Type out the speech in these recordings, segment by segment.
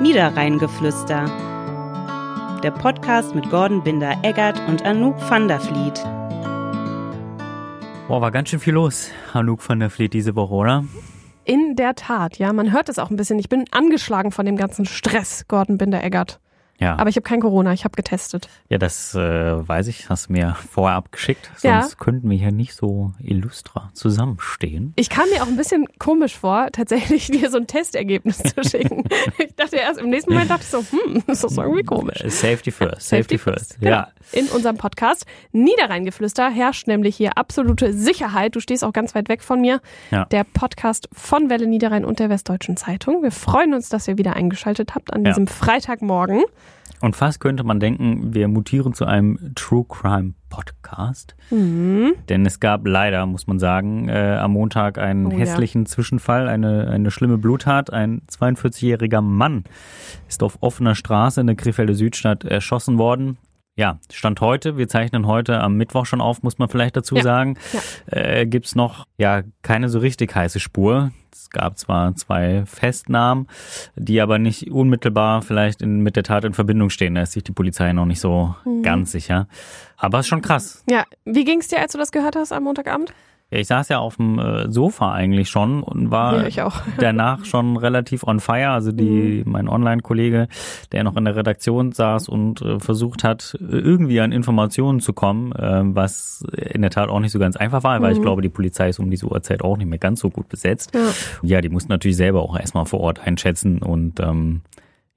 Niederrheingeflüster. Der Podcast mit Gordon Binder-Eggert und Anouk van der Vliet. Boah, war ganz schön viel los, Anouk van der Vliet, diese Woche, oder? In der Tat, ja, man hört es auch ein bisschen. Ich bin angeschlagen von dem ganzen Stress, Gordon Binder-Eggert. Ja. Aber ich habe kein Corona, ich habe getestet. Ja, das äh, weiß ich, hast du mir vorher abgeschickt. Sonst Ja. könnten wir hier nicht so illustra zusammenstehen. Ich kam mir auch ein bisschen komisch vor, tatsächlich dir so ein Testergebnis zu schicken. ich dachte erst, im nächsten Moment dachte ich so, hm, ist das irgendwie komisch. Äh, Safety first, safety, first. Genau. Ja. In unserem Podcast Niederrheingeflüster herrscht nämlich hier absolute Sicherheit. Du stehst auch ganz weit weg von mir. Ja. Der Podcast von Welle Niederrhein und der Westdeutschen Zeitung. Wir freuen uns, dass ihr wieder eingeschaltet habt an Ja. diesem Freitagmorgen. Und fast könnte man denken, wir mutieren zu einem True Crime Podcast. Mhm. Denn es gab leider, muss man sagen, äh, am Montag einen Oh ja. hässlichen Zwischenfall, eine, eine schlimme Bluttat. Ein 42-jähriger Mann ist auf offener Straße in der Krefelder Südstadt erschossen worden. Ja, Stand heute, wir zeichnen heute am Mittwoch schon auf, muss man vielleicht dazu Ja. sagen, Ja. äh, gibt's noch ja keine so richtig heiße Spur. Es gab zwar zwei Festnahmen, die aber nicht unmittelbar vielleicht in, mit der Tat in Verbindung stehen. Da ist sich die Polizei noch nicht so Mhm. ganz sicher. Aber es ist schon krass. Ja, wie ging's dir, als du das gehört hast am Montagabend? Ja, ich saß ja auf dem äh, Sofa eigentlich schon und war Ja, ich auch. danach schon relativ on fire. Also die, mein Online-Kollege, der noch in der Redaktion saß und äh, versucht hat, irgendwie an Informationen zu kommen, äh, was in der Tat auch nicht so ganz einfach war, weil ich glaube, die Polizei ist um diese Uhrzeit auch nicht mehr ganz so gut besetzt. Ja. Ja, die mussten natürlich selber auch erstmal vor Ort einschätzen und ähm,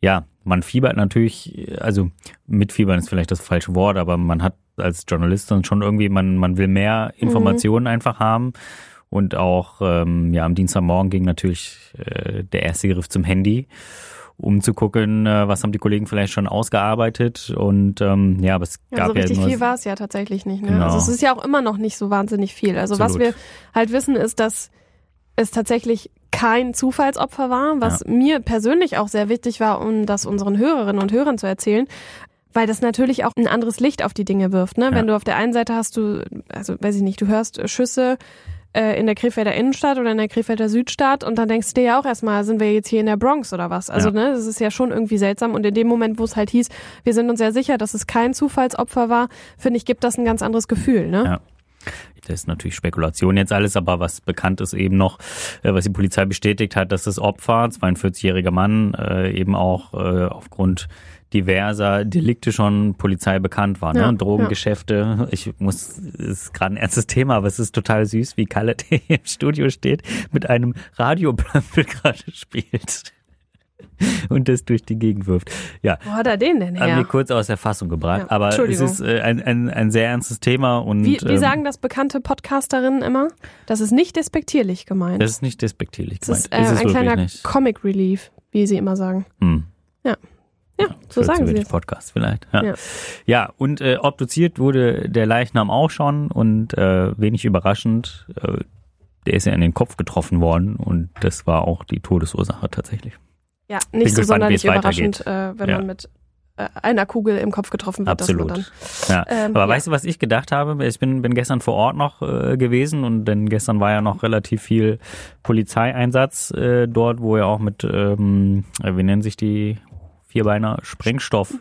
ja, man fiebert natürlich, also mitfiebern ist vielleicht das falsche Wort, aber man hat als Journalist dann schon irgendwie, man, man will mehr Informationen einfach haben. Und auch ähm, ja, am Dienstagmorgen ging natürlich äh, der erste Griff zum Handy, um zu gucken, äh, was haben die Kollegen vielleicht schon ausgearbeitet. Und ähm, ja, aber es Ja, gab so richtig ja nur viel war es ja tatsächlich nicht. Ne? Genau. Also es ist ja auch immer noch nicht so wahnsinnig viel. Also was Absolut. wir halt wissen, ist, dass es tatsächlich kein Zufallsopfer war, was mir persönlich auch sehr wichtig war, um das unseren Hörerinnen und Hörern zu erzählen. Weil das natürlich auch ein anderes Licht auf die Dinge wirft. Ne? Ja. Wenn du auf der einen Seite hast du, also weiß ich nicht, du hörst Schüsse äh, in der Krefelder Innenstadt oder in der Krefelder Südstadt und dann denkst du dir ja auch erstmal, sind wir jetzt hier in der Bronx oder was? Also Ja. ne, das ist ja schon irgendwie seltsam und in dem Moment, wo es halt hieß, wir sind uns sehr sicher, dass es kein Zufallsopfer war, finde ich, gibt das ein ganz anderes Gefühl, ne? Ja. Das ist natürlich Spekulation jetzt alles, aber was bekannt ist eben noch, äh, was die Polizei bestätigt hat, dass das Opfer, 42-jähriger Mann, äh, eben auch äh, aufgrund diverser Delikte schon Polizei bekannt war. Ne? Ja, Drogengeschäfte, ich muss, es ist gerade ein ernstes Thema, aber es ist total süß, wie Kalle der hier im Studio steht, mit einem Radioplömpel gerade spielt. Und das durch die Gegend wirft. Ja, Wo hat er den denn haben wir her? kurz aus der Fassung gebracht. Ja, aber es ist äh, ein, ein, ein sehr ernstes Thema und Wie, wie ähm, sagen das bekannte Podcasterinnen immer? Das ist nicht despektierlich gemeint. das ist nicht despektierlich Das gemeint. ist, äh, es ein kleiner nicht. Comic Relief, wie sie immer sagen. Hm. Ja, so Für sagen sie theoretisch es. Podcast vielleicht. Ja, Ja. ja. und äh, obduziert wurde der Leichnam auch schon und äh, wenig überraschend, äh, der ist ja in den Kopf getroffen worden und das war auch die Todesursache tatsächlich. Ja, nicht so gespannt, sonderlich überraschend, äh, wenn Ja. man mit äh, einer Kugel im Kopf getroffen wird. Absolut. Dass man Ja. Ähm, Aber ja. weißt du, was ich gedacht habe? Ich bin, bin gestern vor Ort noch äh, gewesen und denn gestern war ja noch relativ viel Polizeieinsatz äh, dort, wo ja auch mit, ähm, äh, wie nennen sich die Vierbeiner? Sprengstoff.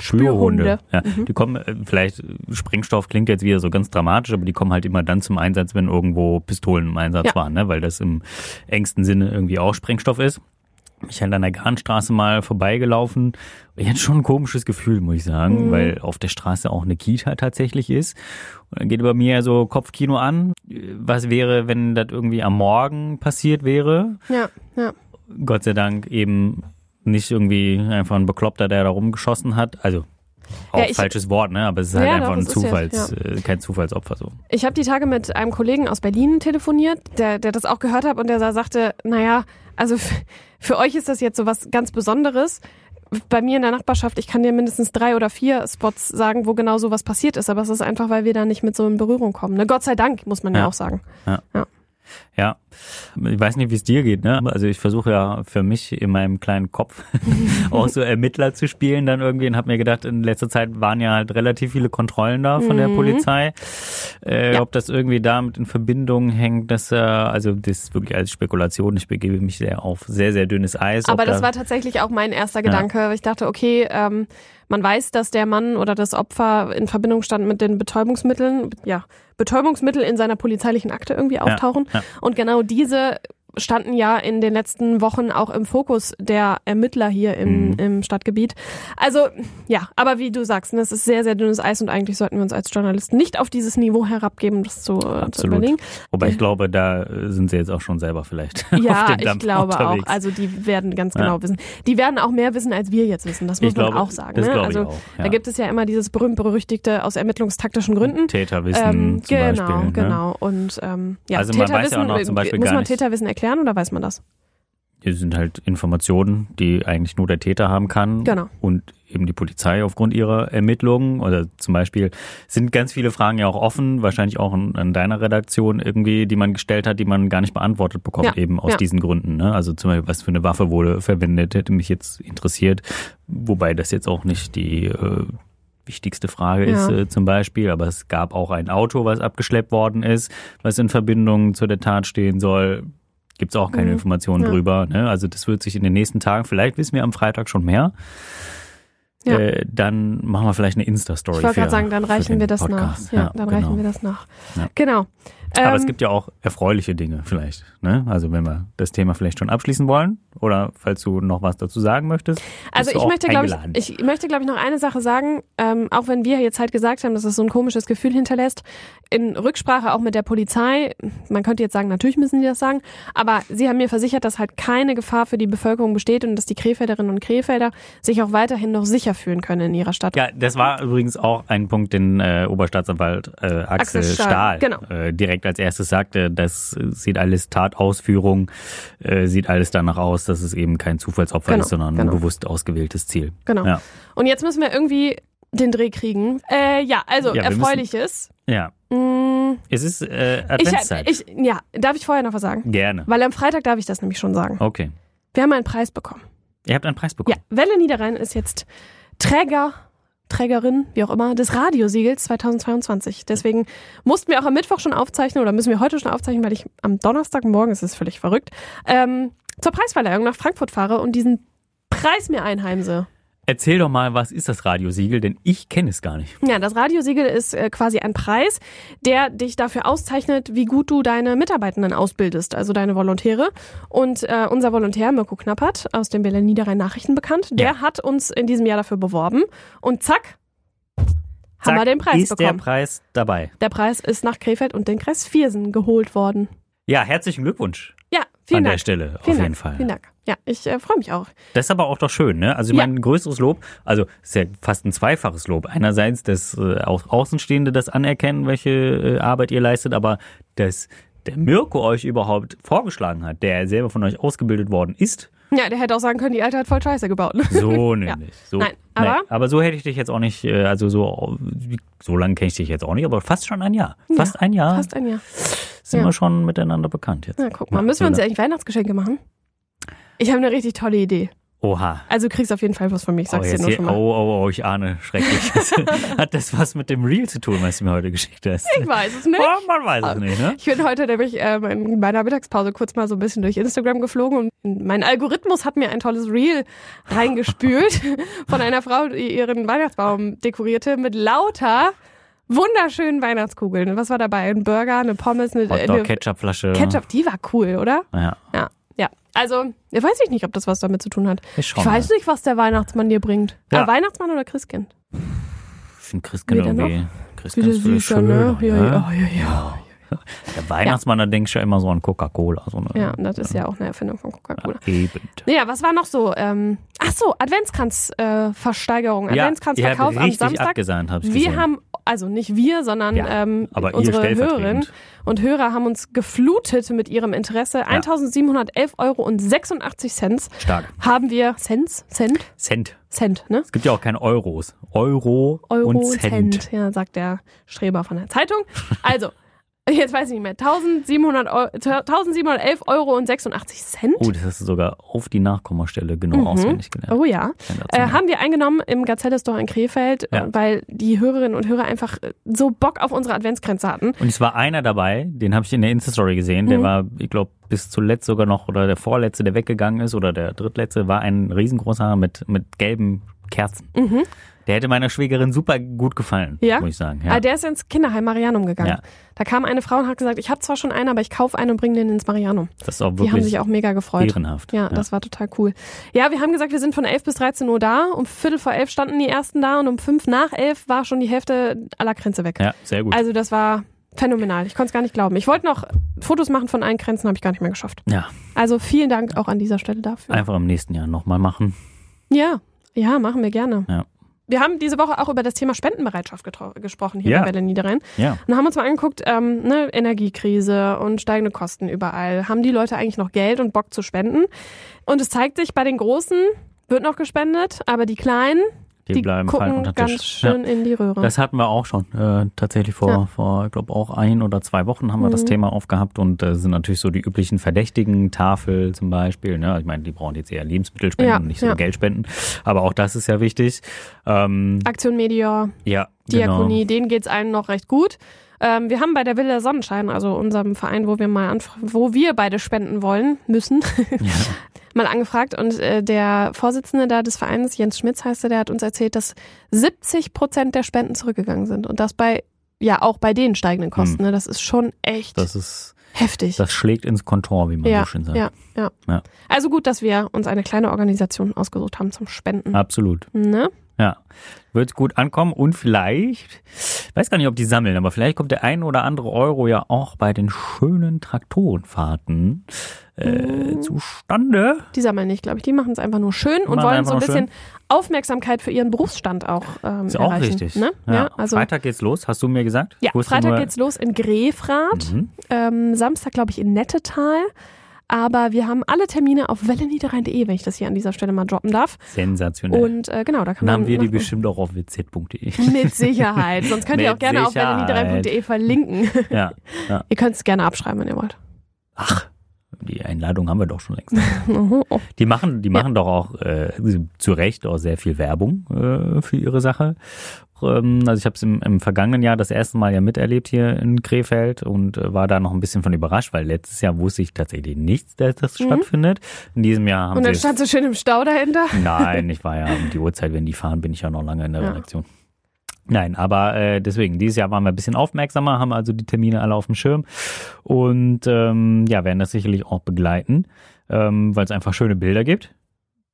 Spürhunde. Ja, Mhm. Die kommen, äh, vielleicht, äh, Sprengstoff klingt jetzt wieder so ganz dramatisch, aber die kommen halt immer dann zum Einsatz, wenn irgendwo Pistolen im Einsatz Ja. waren, ne? weil das im engsten Sinne irgendwie auch Sprengstoff ist. Ich halt an der Garnstraße mal vorbeigelaufen. Ich hatte schon ein komisches Gefühl, muss ich sagen, Mhm. weil auf der Straße auch eine Kita tatsächlich ist. Und dann geht bei mir so Kopfkino an. Was wäre, wenn das irgendwie am Morgen passiert wäre? ja, ja. Gott sei Dank eben nicht irgendwie einfach ein Bekloppter, der da rumgeschossen hat. Also auch Ja, ich- falsches Wort, ne? Aber es ist halt Ja, einfach doch, ein es ist ja- Zufalls, äh, kein Zufallsopfer so. Ich habe die Tage mit einem Kollegen aus Berlin telefoniert, der, der das auch gehört hat und der sa- sagte, naja, also für euch ist das jetzt so was ganz Besonderes. Bei mir in der Nachbarschaft, ich kann dir mindestens drei oder vier Spots sagen, wo genau sowas passiert ist, aber es ist einfach, weil wir da nicht mit so in Berührung kommen. Ne? Gott sei Dank, muss man ja, Ja. auch sagen. Ja, Ich weiß nicht, wie es dir geht, ne? Also ich versuche ja für mich in meinem kleinen Kopf auch so Ermittler zu spielen dann irgendwie und habe mir gedacht, in letzter Zeit waren ja halt relativ viele Kontrollen da von der Mhm. Polizei. Äh, Ja. Ob das irgendwie damit in Verbindung hängt, dass äh, also das ist wirklich als Spekulation, ich begebe mich sehr auf sehr, sehr dünnes Eis. Aber das da, war tatsächlich auch mein erster Gedanke. Ich dachte, okay, ähm, man weiß, dass der Mann oder das Opfer in Verbindung stand mit den Betäubungsmitteln, ja, Betäubungsmittel in seiner polizeilichen Akte irgendwie auftauchen. ja. Und genau diese standen ja in den letzten Wochen auch im Fokus der Ermittler hier im, Mhm. im Stadtgebiet. Also ja, aber wie du sagst, ne, es ist sehr, sehr dünnes Eis und eigentlich sollten wir uns als Journalisten nicht auf dieses Niveau herabgeben, das zu, äh, zu überlegen. Wobei ich glaube, da äh, sind sie jetzt auch schon selber vielleicht Ja, auf dem ich glaube unterwegs. auch. Also die werden ganz Ja. genau wissen. Die werden auch mehr wissen, als wir jetzt wissen. Das muss Ich man glaube, auch sagen. das ne? also auch, ja. da gibt es ja immer dieses berühmt-berüchtigte aus ermittlungstaktischen Gründen. Täterwissen Ähm, genau, Beispiel. Ne? genau. Und ähm, ja, Also man weiß ja Täterwissen, auch noch zum Beispiel muss man Täterwissen erklären oder weiß man das? Das sind halt Informationen, die eigentlich nur der Täter haben kann. Genau. Und eben die Polizei aufgrund ihrer Ermittlungen. Oder zum Beispiel sind ganz viele Fragen ja auch offen, wahrscheinlich auch in, in deiner Redaktion irgendwie, die man gestellt hat, die man gar nicht beantwortet bekommt, Ja, eben aus ja. diesen Gründen. Ne? Also zum Beispiel, was für eine Waffe wurde verwendet, hätte mich jetzt interessiert. Wobei das jetzt auch nicht die äh, wichtigste Frage ist Ja. äh, zum Beispiel, aber es gab auch ein Auto, was abgeschleppt worden ist, was in Verbindung zu der Tat stehen soll. Gibt es auch keine Mhm. Informationen Ja. drüber. Ne? Also das wird sich in den nächsten Tagen, vielleicht wissen wir am Freitag schon mehr. Ja. Äh, dann machen wir vielleicht eine Insta-Story. Ich wollte gerade sagen, dann reichen wir das Podcast. nach. Ja, dann genau. reichen wir das nach. Ja. Genau. Aber es Ähm, gibt ja auch erfreuliche Dinge vielleicht. Ne? Also wenn wir das Thema vielleicht schon abschließen wollen oder falls du noch was dazu sagen möchtest. Also ich möchte, glaube ich, ich möchte, glaube ich, noch eine Sache sagen, ähm, auch wenn wir jetzt halt gesagt haben, dass es so ein komisches Gefühl hinterlässt, in Rücksprache auch mit der Polizei, man könnte jetzt sagen, natürlich müssen sie das sagen, aber sie haben mir versichert, dass halt keine Gefahr für die Bevölkerung besteht und dass die Krefelderinnen und Krefelder sich auch weiterhin noch sicher fühlen können in ihrer Stadt. Ja, das war übrigens auch ein Punkt, den äh, Oberstaatsanwalt äh, Axel, Axel Stahl, Stahl, genau. äh, direkt als erstes sagte, das sieht alles Tatausführung, äh, sieht alles danach aus, dass es eben kein Zufallsopfer Genau, ist, sondern genau. ein bewusst ausgewähltes Ziel. Genau. Ja. Und jetzt müssen wir irgendwie den Dreh kriegen. Äh, ja, also Ja, wir müssen- erfreuliches. Ja, Mm, es ist äh, ich, Adventszeit. ich, ja, darf ich vorher noch was sagen? Gerne. Weil am Freitag darf ich das nämlich schon sagen. Okay. Wir haben einen Preis bekommen. Ihr habt einen Preis Ja, bekommen. Welle Niederrhein ist jetzt Träger, Trägerin, wie auch immer, des Radiosiegels 2022. Deswegen mussten wir auch am Mittwoch schon aufzeichnen oder müssen wir heute schon aufzeichnen, weil ich am Donnerstagmorgen, es ist völlig verrückt, ähm, zur Preisverleihung nach Frankfurt fahre und diesen Preis mir einheimse. Erzähl doch mal, was ist das Radiosiegel, denn ich kenne es gar nicht. Ja, das Radiosiegel ist äh, quasi ein Preis, der dich dafür auszeichnet, wie gut du deine Mitarbeitenden ausbildest, also deine Volontäre. Und äh, unser Volontär Mirko Knappert aus den Berlin Niederrhein Nachrichten bekannt, der Ja. hat uns in diesem Jahr dafür beworben und zack, haben wir den Preis ist bekommen. der Preis dabei. der Preis ist nach Krefeld und den Kreis Viersen geholt worden. Ja, herzlichen Glückwunsch vielen an Dank. der Stelle, auf vielen jeden Dank. Fall. Vielen Dank. Ja, ich äh, freue mich auch. Das ist aber auch doch schön, ne? Also ich Ja. meine, ein größeres Lob, also ist ja fast ein zweifaches Lob. Einerseits, dass äh, auch Außenstehende das anerkennen, welche äh, Arbeit ihr leistet, aber dass der Mirko euch überhaupt vorgeschlagen hat, der selber von euch ausgebildet worden ist, Ja, der hätte auch sagen können, die Alte hat voll Scheiße gebaut. ne? so Ja. nämlich. So, Nein, aber- nee, aber so hätte ich dich jetzt auch nicht, äh, also so, so lange kenne ich dich jetzt auch nicht, aber fast schon ein Jahr. Fast ein Jahr Fast ein Jahr. sind ja. wir schon miteinander bekannt jetzt. Na, guck mal, müssen wir uns so, eigentlich Weihnachtsgeschenke machen? Ich habe eine richtig tolle Idee. Oha. Also du kriegst auf jeden Fall was von mir, ich Oh, sag's dir jetzt nur hier, schon mal. oh, oh, oh, ich ahne schrecklich. Hat das was mit dem Reel zu tun, was du mir heute geschickt hast? Ich weiß es nicht. Oh, man weiß es nicht, ne? Ich bin heute nämlich ähm, in meiner Mittagspause kurz mal so ein bisschen durch Instagram geflogen und mein Algorithmus hat mir ein tolles Reel reingespült von einer Frau, die ihren Weihnachtsbaum dekorierte mit lauter wunderschönen Weihnachtskugeln. Was war dabei? Ein Burger, eine Pommes, eine, Hotdog, eine Ketchupflasche. Ketchup. Die war cool, oder? Ja, Ja, ja. Also, ich weiß nicht, ob das was damit zu tun hat. ich Ich weiß nicht, was der Weihnachtsmann dir bringt. Ja. Ah, Weihnachtsmann oder Christkind? Ich finde Christkind Wie denn irgendwie. Christkind Wieder ist süßer, ne? schöner, Ja, ne? ja, ja, ja. Der Weihnachtsmann, da denkst du ja immer so an Coca-Cola. So eine, Ja, und das ist ja auch eine Erfindung von Coca-Cola. Eben. Ja, was war noch so? Ähm, ach so, Adventskranz-Versteigerung. Äh. Ja, Adventskranzverkauf habt am Samstag. abgesahnt, hab ich Wir gesehen. haben, also nicht wir, sondern Ja, ähm, unsere Hörerinnen und Hörer haben uns geflutet mit ihrem Interesse. 1711 Euro und 86 Cent Stark. haben wir, Cents? Cent? Cent. Cent, ne? Es gibt ja auch keine Euros. Euro, Euro und Cent. ja, sagt der Streber von der Zeitung. Also, Jetzt weiß ich nicht mehr. 1700 Eu 1711 Euro und 86 Cent. Oh, das hast du sogar auf die Nachkommastelle genau Mhm. auswendig gelernt. Oh ja. Äh, haben wir eingenommen im Gazelle Store in Krefeld, Ja. äh, weil die Hörerinnen und Hörer einfach äh, so Bock auf unsere Adventsgrenze hatten. Und es war einer dabei, den habe ich in der Insta-Story gesehen, der Mhm. war, ich glaube, bis zuletzt sogar noch, oder der vorletzte, der weggegangen ist, oder der drittletzte, war ein riesengroßer mit, mit gelben Kerzen. Mhm. Der hätte meiner Schwägerin super gut gefallen, Ja? muss ich sagen. Ah, Ja. der ist ins Kinderheim Marianum gegangen. Ja. Da kam eine Frau und hat gesagt, ich habe zwar schon einen, aber ich kaufe einen und bringe den ins Marianum. Das ist auch Die haben wirklich sich auch mega gefreut. ehrenhaft. Ja, das war total cool. Ja, wir haben gesagt, wir sind von 11 bis 13 Uhr da. Um Viertel vor elf standen die ersten da und um fünf nach elf war schon die Hälfte aller Grenze weg. ja, sehr gut. Also das war phänomenal. Ich konnte es gar nicht glauben. Ich wollte noch Fotos machen von allen Grenzen, habe ich gar nicht mehr geschafft. ja, Also vielen Dank auch an dieser Stelle dafür. einfach im nächsten Jahr nochmal machen. Ja, ja, machen wir gerne. Ja. Wir haben diese Woche auch über das Thema Spendenbereitschaft gesprochen hier Ja. bei Welle Niederrhein Ja. und haben uns mal angeguckt, ähm, ne, Energiekrise und steigende Kosten überall. Haben die Leute eigentlich noch Geld und Bock zu spenden? Und es zeigt sich, bei den Großen wird noch gespendet, aber die Kleinen, Die, die bleiben fallen gucken unter den ganz Tisch. Ja. schön in die Röhre. Das hatten wir auch schon. Äh, tatsächlich vor, Ja. vor ich glaube, auch ein oder zwei Wochen haben wir das Mhm. Thema aufgehabt und äh, sind natürlich so die üblichen Verdächtigen, Tafel zum Beispiel. Ne? Ich meine, die brauchen jetzt eher Lebensmittel spenden Ja, und nicht so. Geld spenden. Aber auch das ist ja wichtig. Ähm, Aktion Meteor, ja, Diakonie, Genau. denen geht's allen noch recht gut. Ähm, wir haben bei der Villa Sonnenschein, also unserem Verein, wo wir mal wo wir beide spenden wollen, müssen, Ja. mal angefragt und äh, der Vorsitzende da des Vereins, Jens Schmitz heißt er, der hat uns erzählt, dass 70 Prozent der Spenden zurückgegangen sind und das bei, ja auch bei den steigenden Kosten. Ne? Das ist schon echt Das ist, heftig. das schlägt ins Kontor, wie man ja, so schön sagt. ja, ja, Ja. Also gut, dass wir uns eine kleine Organisation ausgesucht haben zum Spenden. Absolut. Ne? Ja. Wird gut ankommen und vielleicht, weiß gar nicht, ob die sammeln, aber vielleicht kommt der ein oder andere Euro ja auch bei den schönen Traktorenfahrten äh, Mhm. zustande. Die sammeln nicht, glaube ich. Die machen es einfach nur schön und wollen so ein bisschen Aufmerksamkeit für ihren Berufsstand auch ähm, Ist auch erreichen. richtig. Ne? Ja. Ja, also Freitag geht's los, hast du mir gesagt? ja, Freitag geht's los in Grefrath, Mhm. ähm, Samstag glaube ich in Nettetal. Aber wir haben alle Termine auf welleniederrhein.de, wenn ich das hier an dieser Stelle mal droppen darf. Sensationell. Und äh, genau, da kann Dann man haben wir die bestimmt auch auf wz.de. mit Sicherheit. Sonst könnt ihr auch gerne auf Sicherheit. welleniederrhein.de verlinken. ja. ja. ihr könnt es gerne abschreiben, wenn ihr wollt. Ach, die Einladung haben wir doch schon längst. Die machen, die machen doch auch äh, zu Recht auch sehr viel Werbung äh, für ihre Sache. Ähm, also ich habe es im, im vergangenen Jahr das erste Mal ja miterlebt hier in Krefeld und äh, war da noch ein bisschen von überrascht, weil letztes Jahr wusste ich tatsächlich nichts, dass das Mhm. stattfindet. In diesem Jahr haben Und dann stand so schön im Stau dahinter. Nein, ich war ja um die Uhrzeit, wenn die fahren, bin ich ja noch lange in der Ja. Redaktion. Nein, aber äh, deswegen, dieses Jahr waren wir ein bisschen aufmerksamer, haben also die Termine alle auf dem Schirm und ähm, ja, werden das sicherlich auch begleiten, ähm, weil es einfach schöne Bilder gibt.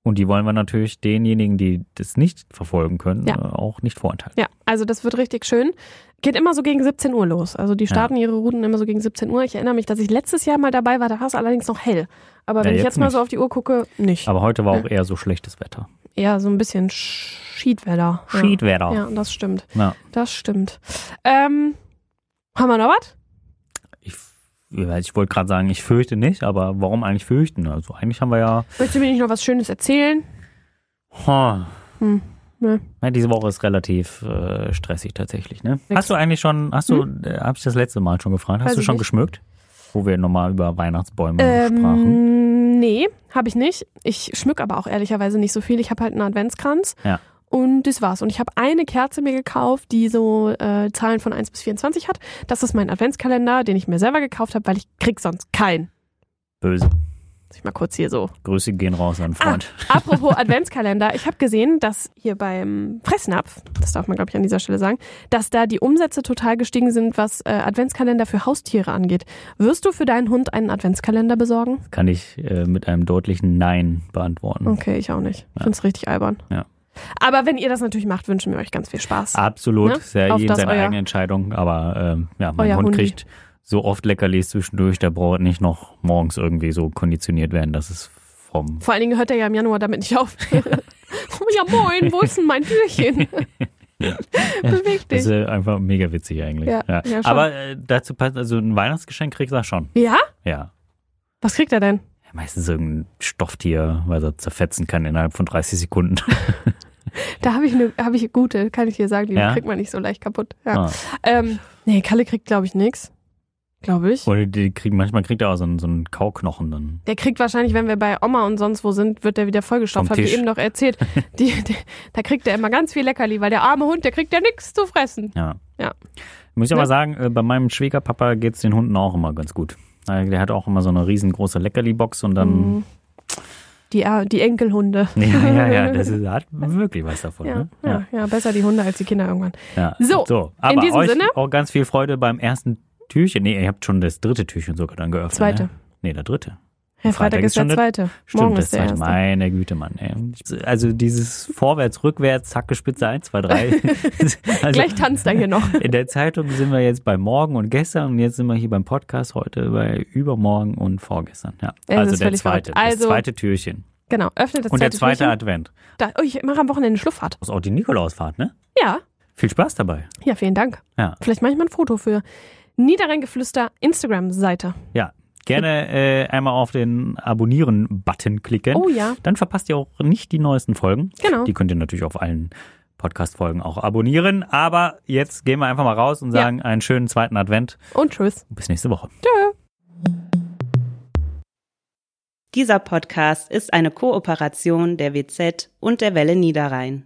Und die wollen wir natürlich denjenigen, die das nicht verfolgen können, Ja. äh, auch nicht vorenthalten. Ja, also das wird richtig schön. Geht immer so gegen 17 Uhr los. Also die starten ihre Routen immer so gegen 17 Uhr. Ich erinnere mich, dass ich letztes Jahr mal dabei war, da war es allerdings noch hell. Aber Ja, wenn ich jetzt jetzt mal nicht. so auf die Uhr gucke, nicht. Aber heute war auch eher so schlechtes Wetter. Eher so ein bisschen Schiedwetter. Schiedwetter. Ja, das stimmt. Ja. Das stimmt. Ähm, haben wir noch was? Ich, wollte gerade sagen, ich fürchte nicht, aber warum eigentlich fürchten? Also eigentlich haben wir ja Möchtest du mir nicht noch was Schönes erzählen? Huh. Hm, ne. Ja, diese Woche ist relativ äh, stressig tatsächlich, ne? Nix. Hm? Hast du eigentlich schon, hast du, äh, hab ich das letzte Mal schon gefragt, hast Weiß du schon nicht. geschmückt? Wo wir nochmal über Weihnachtsbäume sprachen. Ähm, nee, habe ich nicht. Ich schmück aber auch ehrlicherweise nicht so viel. Ich habe halt einen Adventskranz. Ja. Und das war's. Und ich habe eine Kerze mir gekauft, die so äh, Zahlen von 1 bis 24 hat. Das ist mein Adventskalender, den ich mir selber gekauft habe, weil ich krieg sonst keinen. Böse. Muss ich mal kurz hier so. Grüße gehen raus an Ah, Freund. apropos Adventskalender. Ich habe gesehen, dass hier beim Fressnapf, das darf man glaube ich an dieser Stelle sagen, dass da die Umsätze total gestiegen sind, was äh, Adventskalender für Haustiere angeht. Wirst du für deinen Hund einen Adventskalender besorgen? Kann ich äh, mit einem deutlichen Nein beantworten. Okay, ich auch nicht. Ich Ja. find's richtig albern. Ja. Aber wenn ihr das natürlich macht, wünschen wir euch ganz viel Spaß. Absolut, Ne? ja Auf jedem das seine eigene Entscheidung, aber ähm, ja, mein Hund Hundi. kriegt so oft Leckerlis zwischendurch, der braucht nicht noch morgens irgendwie so konditioniert werden, dass es vom Vor allen Dingen hört er ja im Januar damit nicht auf. oh ja, moin, wo ist denn mein Türchen? Beweg Das ist dich. einfach mega witzig eigentlich. Ja, ja. Aber äh, dazu passt, also ein Weihnachtsgeschenk du auch schon. Ja? Ja. Was kriegt er denn? Ja, Meistens irgendein Stofftier, weil er zerfetzen kann innerhalb von 30 Sekunden. Da habe ich eine, ich gute, kann ich dir sagen, die Ja? kriegt man nicht so leicht kaputt. Ja. Ah. Ähm, nee, Kalle kriegt, glaube ich, nix. glaube ich. Oder die kriegen, manchmal kriegt er auch so einen, so einen Kauknochen dann. Der kriegt wahrscheinlich, wenn wir bei Oma und sonst wo sind, wird der wieder vollgestopft. Hab ich eben noch erzählt. Die, die, da kriegt er immer ganz viel Leckerli, weil der arme Hund, der kriegt ja nichts zu fressen. Ja. Ja. Muss ich Ne? aber sagen, äh, bei meinem Schwiegerpapa geht's den Hunden auch immer ganz gut. Äh, Der hat auch immer so eine riesengroße Leckerli-Box und dann, Mhm. Die, äh, die Enkelhunde. ja, ja, ja, das ist, hat wirklich was davon. Ja, ne? ja, ja, besser die Hunde als die Kinder irgendwann. Ja. So, so aber in diesem euch Sinne- auch ganz viel Freude beim ersten Türchen. Nee, ihr habt schon das dritte Türchen sogar dann geöffnet. Zweite. Ne? Nee, der dritte. Herr Freitag Freitag ist ist der zweite. Stimmt, Morgen ist der zweite. erste. Meine Güte, Mann. Ey. Also dieses Vorwärts, Rückwärts, Zacke, Spitze 1, 2, 3. also Gleich tanzt er hier noch. in der Zeitung sind wir jetzt bei morgen und gestern und jetzt sind wir hier beim Podcast heute bei übermorgen und vorgestern. Ja. Es Also der zweite, verrückt. das Also- zweite Türchen. Genau, öffnet das Und der zweite zweite Türchen. Advent. Da, oh, ich mache am Wochenende Schlufffahrt. Das ist auch die Nikolausfahrt, ne? Ja, Viel Spaß dabei. ja, vielen Dank. Ja. Vielleicht mache ich mal ein Foto für Niederrheingeflüster Instagram-Seite. Ja. Gerne äh, einmal auf den Abonnieren-Button klicken. Oh ja, Dann verpasst ihr auch nicht die neuesten Folgen. genau. Die könnt ihr natürlich auf allen Podcast-Folgen auch abonnieren. Aber jetzt gehen wir einfach mal raus und Ja. sagen einen schönen zweiten Advent. Und tschüss. Bis nächste Woche. Dieser Podcast ist eine Kooperation der WZ und der Welle Niederrhein.